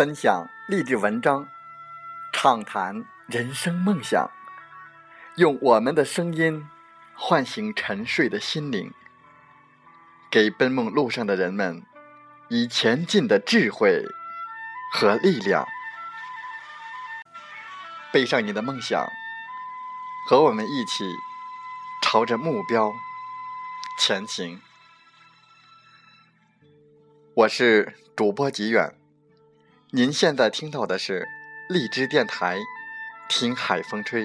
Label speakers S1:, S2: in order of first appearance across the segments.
S1: 分享励志文章，畅谈人生梦想，用我们的声音唤醒沉睡的心灵，给奔梦路上的人们以前进的智慧和力量。背上你的梦想，和我们一起朝着目标前行。我是主播吉远。您现在听到的是荔枝电台《听海风吹》。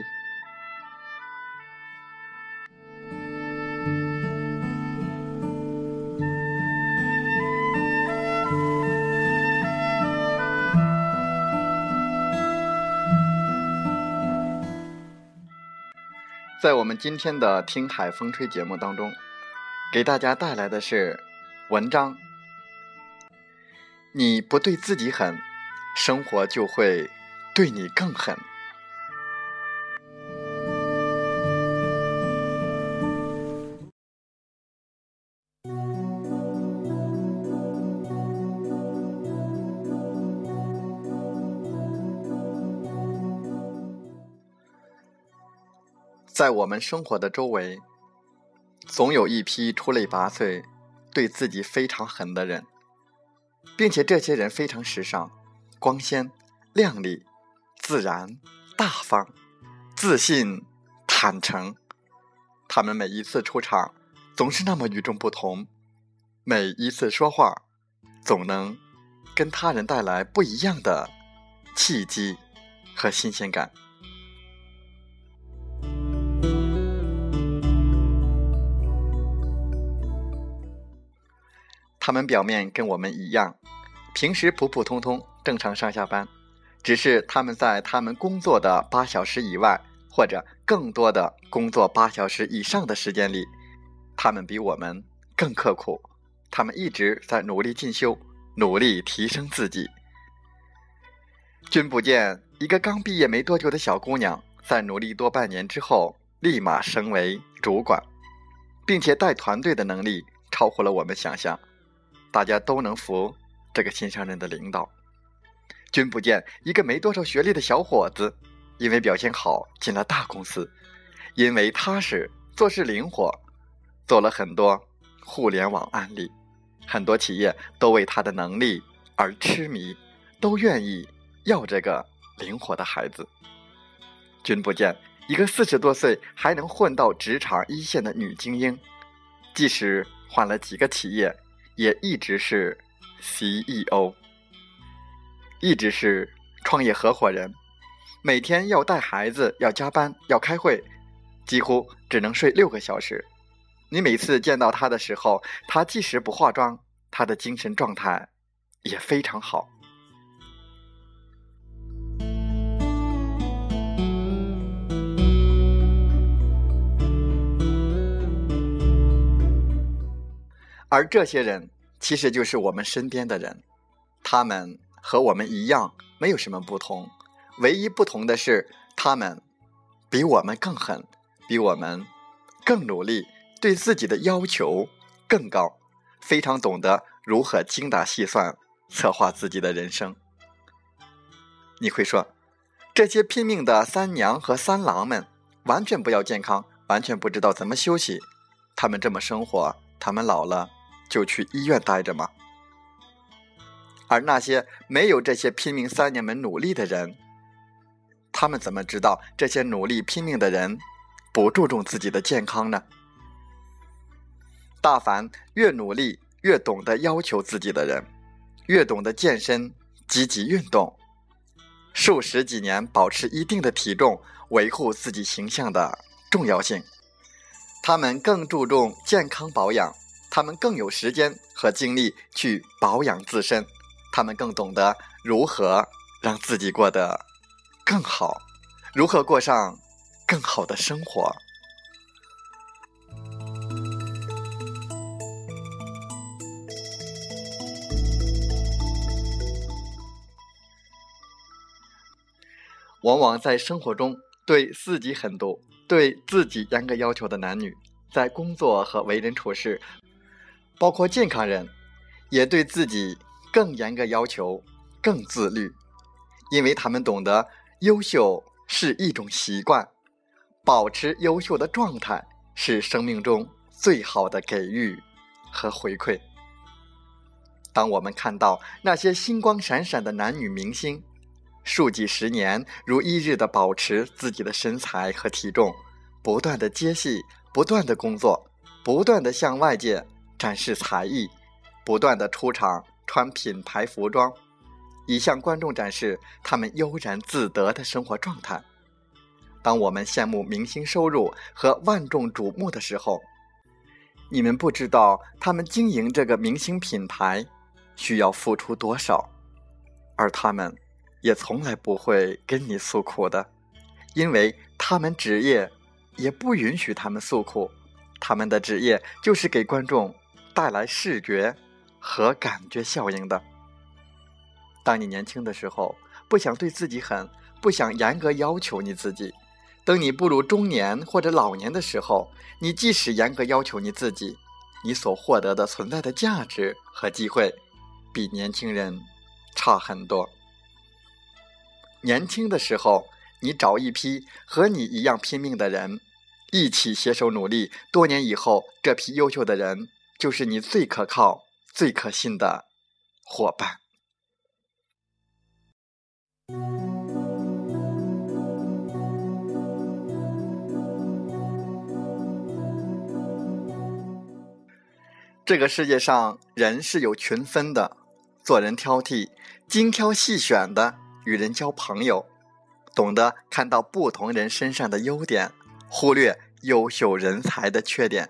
S1: 在我们今天的《听海风吹》节目当中，给大家带来的是文章：你不对自己狠。生活就会对你更狠。在我们生活的周围，总有一批出类拔萃、对自己非常狠的人，并且这些人非常时尚。光鲜、亮丽、自然、大方、自信、坦诚，他们每一次出场总是那么与众不同，每一次说话总能跟他人带来不一样的契机和新鲜感。他们表面跟我们一样，平时普普通通。正常上下班，只是他们在他们工作的八小时以外，或者更多的工作八小时以上的时间里，他们比我们更刻苦。他们一直在努力进修，努力提升自己。君不见，一个刚毕业没多久的小姑娘，在努力多半年之后，立马升为主管，并且带团队的能力超乎了我们想象。大家都能服这个新上任的领导。君不见，一个没多少学历的小伙子，因为表现好进了大公司，因为踏实做事灵活，做了很多互联网案例，很多企业都为他的能力而痴迷，都愿意要这个灵活的孩子。君不见，一个四十多岁还能混到职场一线的女精英，即使换了几个企业，也一直是 CEO。一直是创业合伙人，每天要带孩子，要加班，要开会，几乎只能睡六个小时。你每次见到他的时候，他即使不化妆，他的精神状态也非常好。而这些人，其实就是我们身边的人，他们。和我们一样，没有什么不同，唯一不同的是，他们比我们更狠，比我们更努力，对自己的要求更高，非常懂得如何精打细算策划自己的人生。你会说，这些拼命的三娘和三郎们完全不要健康，完全不知道怎么休息，他们这么生活，他们老了就去医院待着吗？而那些没有这些拼命三年们努力的人，他们怎么知道这些努力拼命的人不注重自己的健康呢？大凡越努力、越懂得要求自己的人，越懂得健身、积极运动，数十几年保持一定的体重，维护自己形象的重要性，他们更注重健康保养，他们更有时间和精力去保养自身。他们更懂得如何让自己过得更好，如何过上更好的生活。往往在生活中，对自己狠毒、对自己严格要求的男女，在工作和为人处事，包括健康人，也对自己更严格要求、更自律，因为他们懂得优秀是一种习惯，保持优秀的状态是生命中最好的给予和回馈。当我们看到那些星光闪闪的男女明星，数几十年如一日的保持自己的身材和体重，不断的接戏，不断的工作，不断的向外界展示才艺，不断的出场穿品牌服装，以向观众展示他们悠然自得的生活状态。当我们羡慕明星收入和万众瞩目的时候，你们不知道他们经营这个明星品牌。需要付出多少，而他们也从来不会跟你诉苦的，因为他们职业也不允许他们诉苦，他们的职业就是给观众带来视觉和感觉效应的。当你年轻的时候，不想对自己狠，不想严格要求你自己；等你步入中年或者老年的时候，你即使严格要求你自己，你所获得的存在的价值和机会。比年轻人差很多。年轻的时候，你找一批和你一样拼命的人，一起携手努力。多年以后，这批优秀的人就是你最可靠、最可信的伙伴。这个世界上，人是有群分的。做人挑剔、精挑细选的与人交朋友，懂得看到不同人身上的优点，忽略优秀人才的缺点。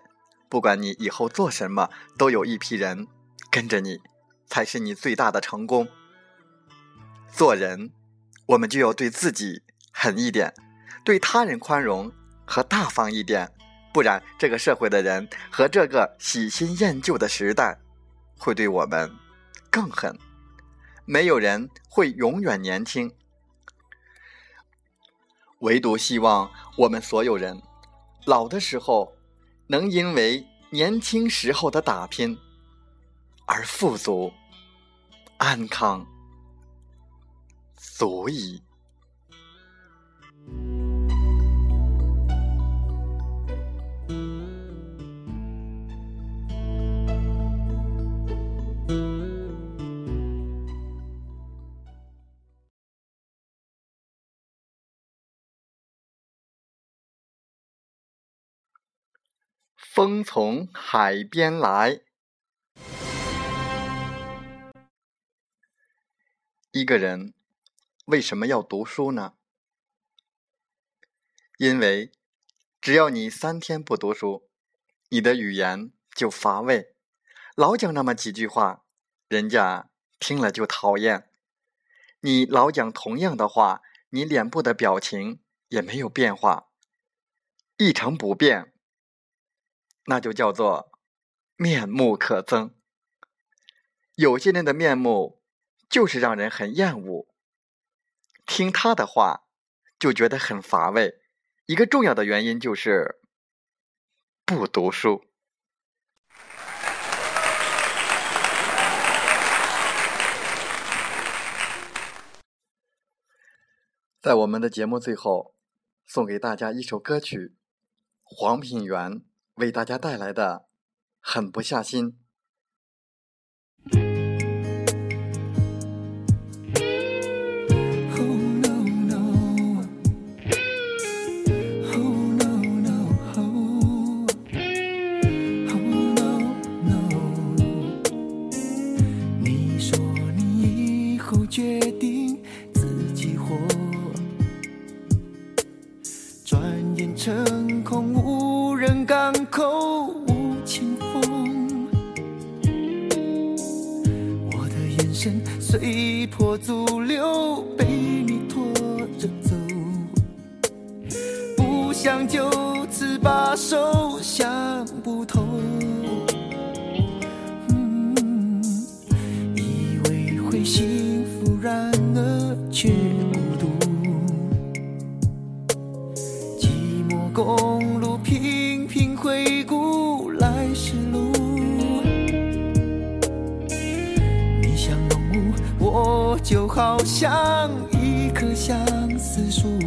S1: 不管你以后做什么，都有一批人跟着你，才是你最大的成功。做人，我们就要对自己狠一点，对他人宽容和大方一点，不然这个社会的人和这个喜新厌旧的时代，会对我们。更狠，没有人会永远年轻，唯独希望我们所有人老的时候，能因为年轻时候的打拼而富足、安康、足矣。风从海边来。一个人为什么要读书呢？因为只要你三天不读书，你的语言就乏味，老讲那么几句话，人家听了就讨厌。你老讲同样的话，你脸部的表情也没有变化，一成不变。那就叫做面目可憎。有些人的面目就是让人很厌恶，听他的话就觉得很乏味。一个重要的原因就是不读书。在我们的节目最后，送给大家一首歌曲，黄品源。为大家带来的狠不下心。
S2: 想就此罢手，想不透，以为会幸福，然而却孤独。寂寞公路，频频回顾来时路。你像浓雾，我就好像一棵相思树。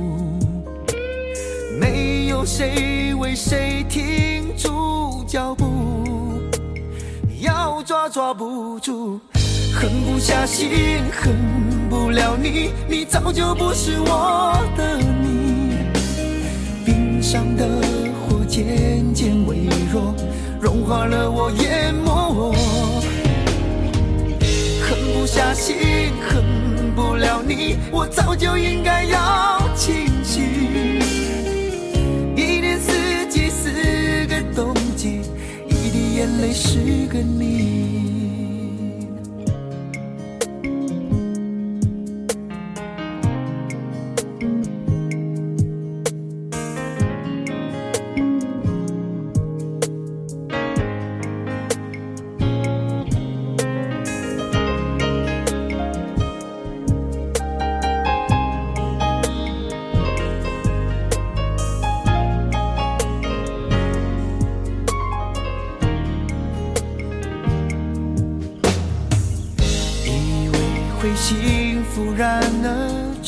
S2: 没有谁为谁停住脚步，要抓抓不住，狠不下心，恨不了你，你早就不是我的你。冰上的火渐渐微弱，融化了我，淹没我。狠不下心，恨不了你，我早就应该要是个谜。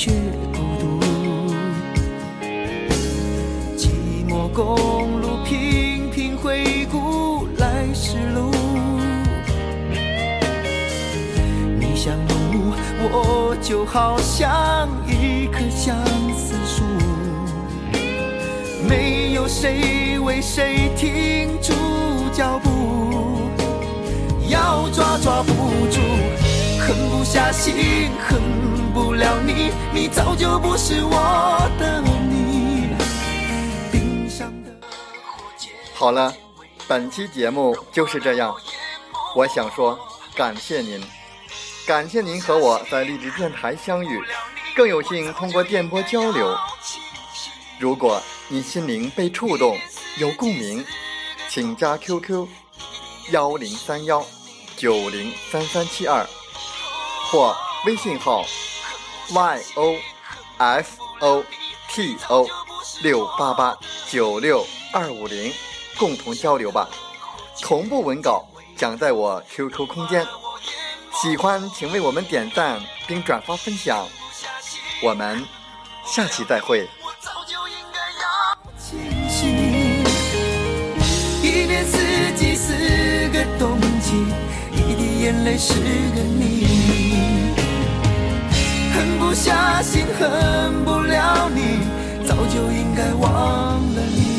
S2: 却孤独。寂寞公路，频频回顾来时路。你像浓雾，我就好像一棵相思树，没有谁为谁停住脚步。要抓抓不住，狠不下心，狠不了你，你早就不是我的你。冰上的
S1: 好了，本期节目就是这样。我想说，感谢您，感谢您和我在励志电台相遇，更有幸通过电波交流。如果你心灵被触动，有共鸣，请加 QQ 幺零三幺九零三三七二或微信号 y o f o t o 六八八九六二五零，共同交流吧。同步文稿讲在我 QQ 空间，喜欢请为我们点赞并转发分享。我们下期再会。
S2: 四个冬季，一滴眼泪是个你。下心，恨不了你，早就应该忘了你。